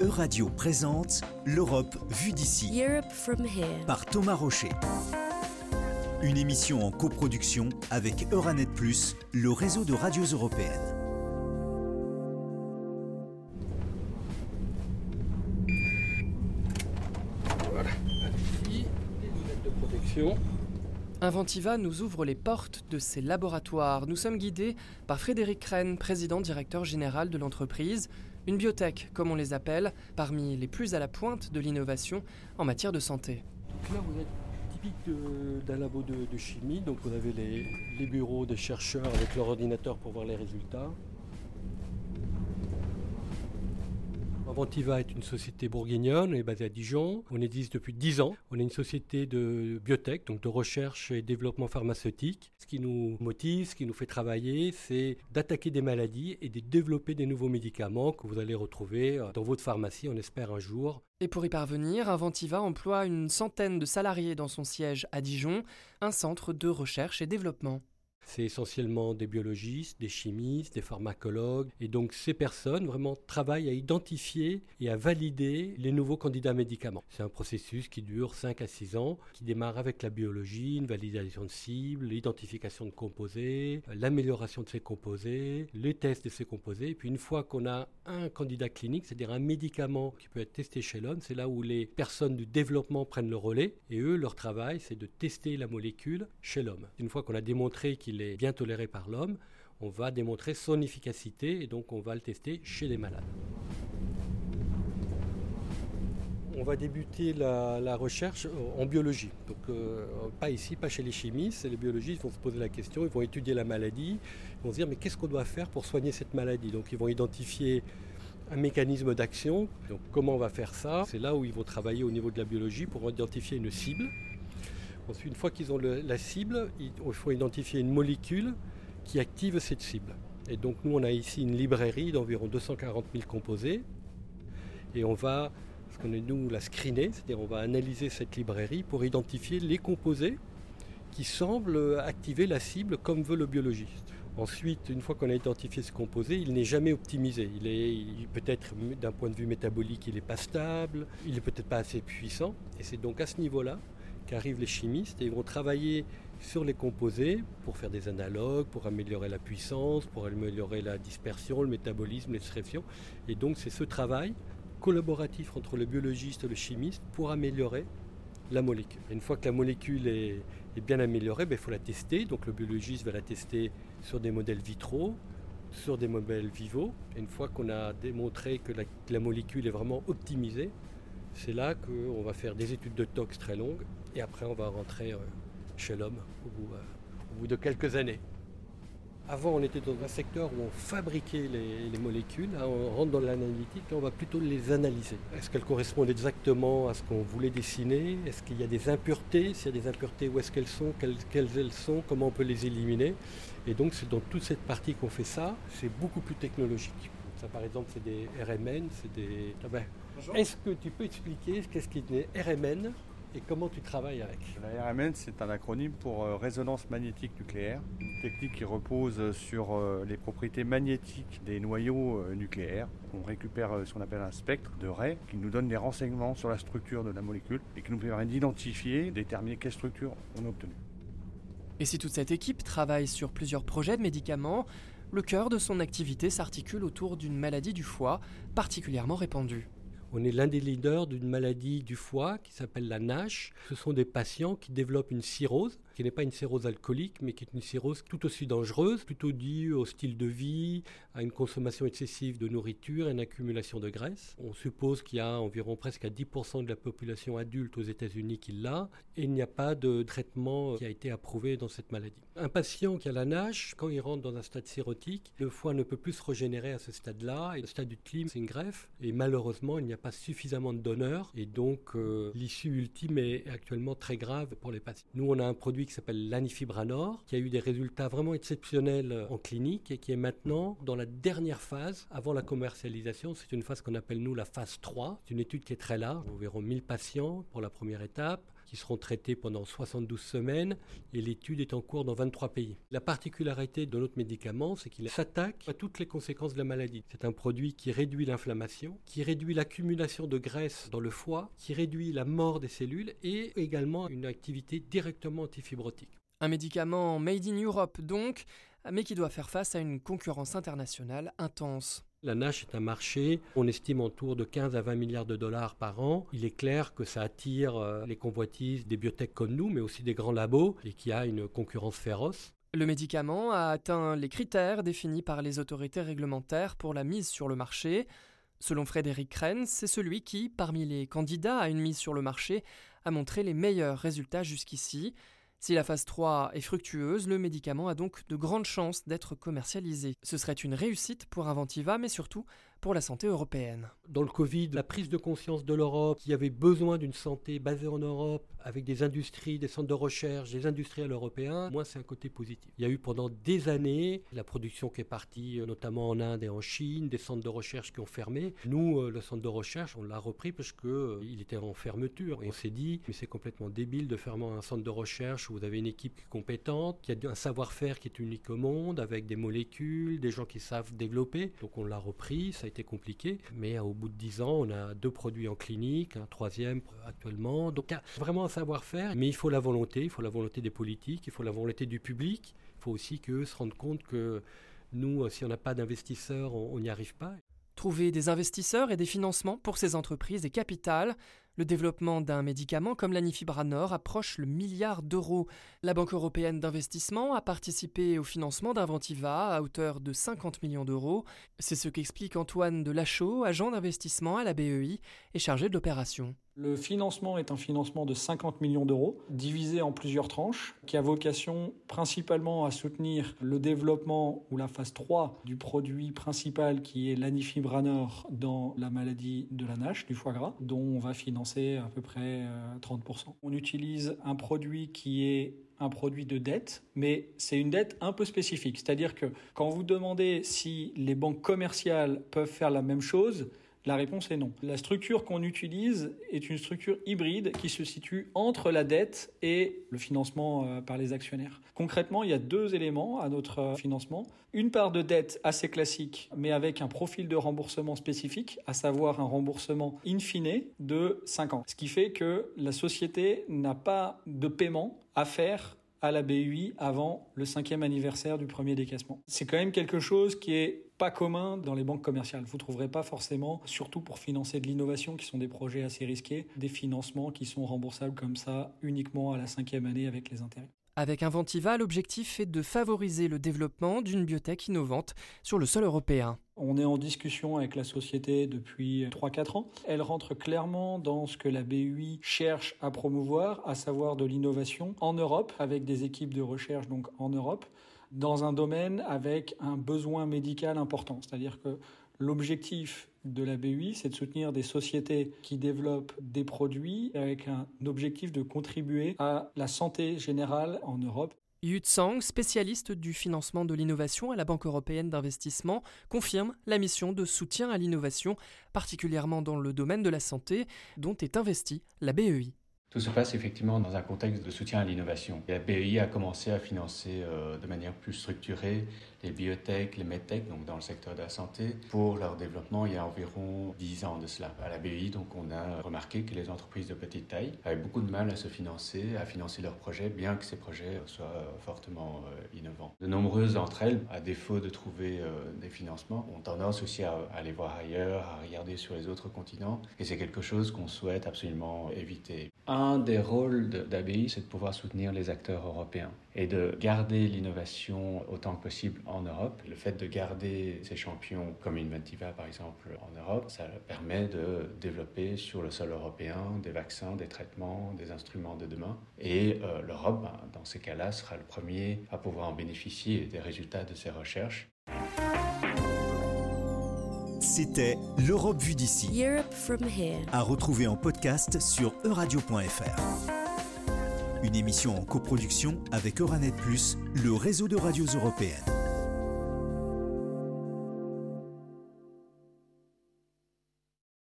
Euradio présente L'Europe vue d'ici Europe from here. par Thomas Rocher. Une émission en coproduction avec Euranet Plus, le réseau de radios européennes. Ici, les lunettes de protection. Inventiva nous ouvre les portes de ses laboratoires. Nous sommes guidés par Frédéric Rennes, président directeur général de l'entreprise, une biotech comme on les appelle, parmi les plus à la pointe de l'innovation en matière de santé. Donc là, vous êtes typique d'un labo de, chimie. Donc vous avez les, les bureaux des chercheurs avec leur ordinateur pour voir les résultats. Inventiva est une société bourguignonne, on est basé à Dijon, on existe depuis 10 ans. On est une société de biotech, donc de recherche et développement pharmaceutique. Ce qui nous motive, ce qui nous fait travailler, c'est d'attaquer des maladies et de développer des nouveaux médicaments que vous allez retrouver euh, dans votre pharmacie, on espère un jour. Et pour y parvenir, Inventiva emploie une centaine de salariés dans son siège à Dijon, un centre de recherche et développement. C'est essentiellement des biologistes, des chimistes, des pharmacologues. Et donc ces personnes vraiment travaillent à identifier et à valider les nouveaux candidats médicaments. C'est un processus qui dure 5 à 6 ans, qui démarre avec la biologie, une validation de cibles, l'identification de composés, l'amélioration de ces composés, les tests de ces composés. Et puis une fois qu'on a un candidat clinique, c'est-à-dire un médicament qui peut être testé chez l'homme, c'est là où les personnes du développement prennent le relais. Et eux, leur travail, c'est de tester la molécule chez l'homme. Une fois qu'on a démontré qu'il est bien toléré par l'homme, on va démontrer son efficacité et donc on va le tester chez les malades. On va débuter la, la recherche en biologie. Donc euh, pas ici, pas chez les chimistes. Les biologistes vont se poser la question, ils vont étudier la maladie, ils vont se dire mais qu'est-ce qu'on doit faire pour soigner cette maladie? Donc ils vont identifier un mécanisme d'action. Donc comment on va faire ça? C'est là où ils vont travailler au niveau de la biologie pour identifier une cible. Ensuite, une fois qu'ils ont la cible, il faut identifier une molécule qui active cette cible. Et donc nous, on a ici une librairie d'environ 240 000 composés. Et on va, ce qu'on est nous, la screener, c'est-à-dire on va analyser cette librairie pour identifier les composés qui semblent activer la cible comme veut le biologiste. Ensuite, une fois qu'on a identifié ce composé, il n'est jamais optimisé. Il est il- peut-être d'un point de vue métabolique, il n'est pas stable, il n'est peut-être pas assez puissant. Et c'est donc à ce niveau-là qu'arrivent les chimistes et ils vont travailler sur les composés pour faire des analogues, pour améliorer la puissance, pour améliorer la dispersion, le métabolisme, l'extraction. Et donc c'est ce travail collaboratif entre le biologiste et le chimiste pour améliorer la molécule. Une fois que la molécule est, bien améliorée, ben, il faut la tester. Donc le biologiste va la tester sur des modèles vitraux, sur des modèles. Et une fois qu'on a démontré que la molécule est vraiment optimisée, c'est là qu'on va faire des études de tox très longues et après on va rentrer euh, chez l'homme au, bout, euh, au bout de quelques années. Avant, on était dans un secteur où on fabriquait les, les molécules. On rentre dans l'analytique. On va plutôt les analyser. Est-ce qu'elles correspondent exactement à ce qu'on voulait dessiner? Est-ce qu'il y a des impuretés? S'il y a des impuretés, où est-ce qu'elles sont? Quelles, quelles elles sont? Comment on peut les éliminer? Et donc, c'est dans toute cette partie qu'on fait ça. C'est beaucoup plus technologique. Ça, par exemple, c'est des RMN, c'est des... Ah ben, Est-ce que tu peux expliquer qu'est-ce qu'est une RMN et comment tu travailles avec? La RMN, c'est un acronyme pour euh, résonance magnétique nucléaire, une technique qui repose sur euh, les propriétés magnétiques des noyaux euh, nucléaires. On récupère euh, ce qu'on appelle un spectre de raies qui nous donne des renseignements sur la structure de la molécule et qui nous permet d'identifier, déterminer quelle structure on a obtenue. Et si toute cette équipe travaille sur plusieurs projets de médicaments, le cœur de son activité s'articule autour d'une maladie du foie particulièrement répandue. On est l'un des leaders d'une maladie du foie qui s'appelle la NASH. Ce sont des patients qui développent une cirrhose, qui n'est pas une cirrhose alcoolique, mais qui est une cirrhose tout aussi dangereuse, plutôt due au style de vie, à une consommation excessive de nourriture et une accumulation de graisse. On suppose qu'il y a environ presque à 10% de la population adulte aux États-Unis qui l'a, et il n'y a pas de traitement qui a été approuvé dans cette maladie. Un patient qui a la NASH, quand il rentre dans un stade cirrhotique, le foie ne peut plus se régénérer à ce stade-là, et le stade ultime, c'est une greffe, et malheureusement, il n'y a pas suffisamment de donneurs, et donc euh, l'issue ultime est actuellement très grave pour les patients. Nous, on a un produit qui s'appelle l'anifibranor, qui a eu des résultats vraiment exceptionnels en clinique, et qui est maintenant dans la dernière phase, avant la commercialisation. C'est une phase qu'on appelle, nous, la phase 3. C'est une étude qui est très large, environ 1000 patients pour la première étape, qui seront traités pendant 72 semaines et l'étude est en cours dans 23 pays. La particularité de notre médicament, c'est qu'il s'attaque à toutes les conséquences de la maladie. C'est un produit qui réduit l'inflammation, qui réduit l'accumulation de graisse dans le foie, qui réduit la mort des cellules et également une activité directement antifibrotique. Un médicament made in Europe donc, mais qui doit faire face à une concurrence internationale intense. La NASH est un marché, on estime autour de 15 à 20 milliards de dollars par an. Il est clair que ça attire euh, les convoitises des biotech comme nous, mais aussi des grands labos, et qu'il y a une concurrence féroce. Le médicament a atteint les critères définis par les autorités réglementaires pour la mise sur le marché. Selon Frédéric Krenz, c'est celui qui, parmi les candidats à une mise sur le marché, a montré les meilleurs résultats jusqu'ici. Si la phase 3 est fructueuse, le médicament a donc de grandes chances d'être commercialisé. Ce serait une réussite pour Inventiva, mais surtout pour la santé européenne. Dans le Covid, la prise de conscience de l'Europe qui avait besoin d'une santé basée en Europe, avec des industries, des centres de recherche, des industriels européens, moi c'est un côté positif. Il y a eu pendant des années la production qui est partie, euh, notamment en Inde et en Chine, des centres de recherche qui ont fermé. Nous, euh, le centre de recherche, on l'a repris parce qu'il euh, était en fermeture. Et on s'est dit, mais c'est complètement débile de fermer un centre de recherche où vous avez une équipe qui est compétente, qui a un savoir-faire qui est unique au monde, avec des molécules, des gens qui savent développer. Donc on l'a repris, été compliqué. Mais au bout de dix ans, on a deux produits en clinique, un troisième actuellement. Donc a vraiment un savoir-faire, mais il faut la volonté, il faut la volonté des politiques, il faut la volonté du public. Il faut aussi qu'eux se rendent compte que nous, si on n'a pas d'investisseurs, on n'y arrive pas. Trouver des investisseurs et des financements pour ces entreprises est capital. Le développement d'un médicament comme l'anifibranor approche le milliard d'euros. La Banque européenne d'investissement a participé au financement d'Inventiva à hauteur de 50 millions d'euros. C'est ce qu'explique Antoine Delachaux, agent d'investissement à la BEI et chargé de l'opération. Le financement est un financement de 50 millions d'euros, divisé en plusieurs tranches, qui a vocation principalement à soutenir le développement ou la phase 3 du produit principal qui est l'anifibranor dans la maladie de la NASH, du foie gras, dont on va financer à peu près 30%. Euh, on utilise un produit qui est un produit de dette, mais c'est une dette un peu spécifique. C'est-à-dire que quand vous demandez si les banques commerciales peuvent faire la même chose, la réponse est non. La structure qu'on utilise est une structure hybride qui se situe entre la dette et le financement euh, par les actionnaires. Concrètement, il y a deux éléments à notre euh, financement. Une part de dette assez classique, mais avec un profil de remboursement spécifique, à savoir un remboursement in fine de 5 ans. Ce qui fait que la société n'a pas de paiement à faire à la BUI avant le cinquième anniversaire du premier décaissement. C'est quand même quelque chose qui est pas commun dans les banques commerciales. Vous trouverez pas forcément, surtout pour financer de l'innovation, qui sont des projets assez risqués, des financements qui sont remboursables comme ça uniquement à la cinquième année avec les intérêts. Avec Inventiva, l'objectif est de favoriser le développement d'une biotech innovante sur le sol européen. On est en discussion avec la société depuis 3-4 ans. Elle rentre clairement dans ce que la BUI cherche à promouvoir, à savoir de l'innovation en Europe, avec des équipes de recherche donc en Europe, dans un domaine avec un besoin médical important. C'est-à-dire que l'objectif de la BUI, c'est de soutenir des sociétés qui développent des produits avec un objectif de contribuer à la santé générale en Europe. Yu Tsang, spécialiste du financement de l'innovation à la Banque européenne d'investissement, confirme la mission de soutien à l'innovation, particulièrement dans le domaine de la santé, dont est investie la BEI. Tout se passe effectivement dans un contexte de soutien à l'innovation. La BEI a commencé à financer euh, de manière plus structurée les biotech, les medtech, donc dans le secteur de la santé, pour leur développement il y a environ 10 ans de cela. À la BEI, donc, on a remarqué que les entreprises de petite taille avaient beaucoup de mal à se financer, à financer leurs projets, bien que ces projets soient fortement euh, innovants. De nombreuses d'entre elles, à défaut de trouver euh, des financements, ont tendance aussi à, à aller voir ailleurs, à regarder sur les autres continents, et c'est quelque chose qu'on souhaite absolument éviter. Un des rôles d'ABI, c'est de pouvoir soutenir les acteurs européens et de garder l'innovation autant que possible en Europe. Le fait de garder ces champions comme Inventiva par exemple en Europe, ça permet de développer sur le sol européen des vaccins, des traitements, des instruments de demain. Et euh, l'Europe, ben, dans ces cas-là, sera le premier à pouvoir en bénéficier des résultats de ces recherches. C'était l'Europe vue d'ici. À retrouver en podcast sur euradio.fr. Une émission en coproduction avec Euranet Plus, le réseau de radios européennes.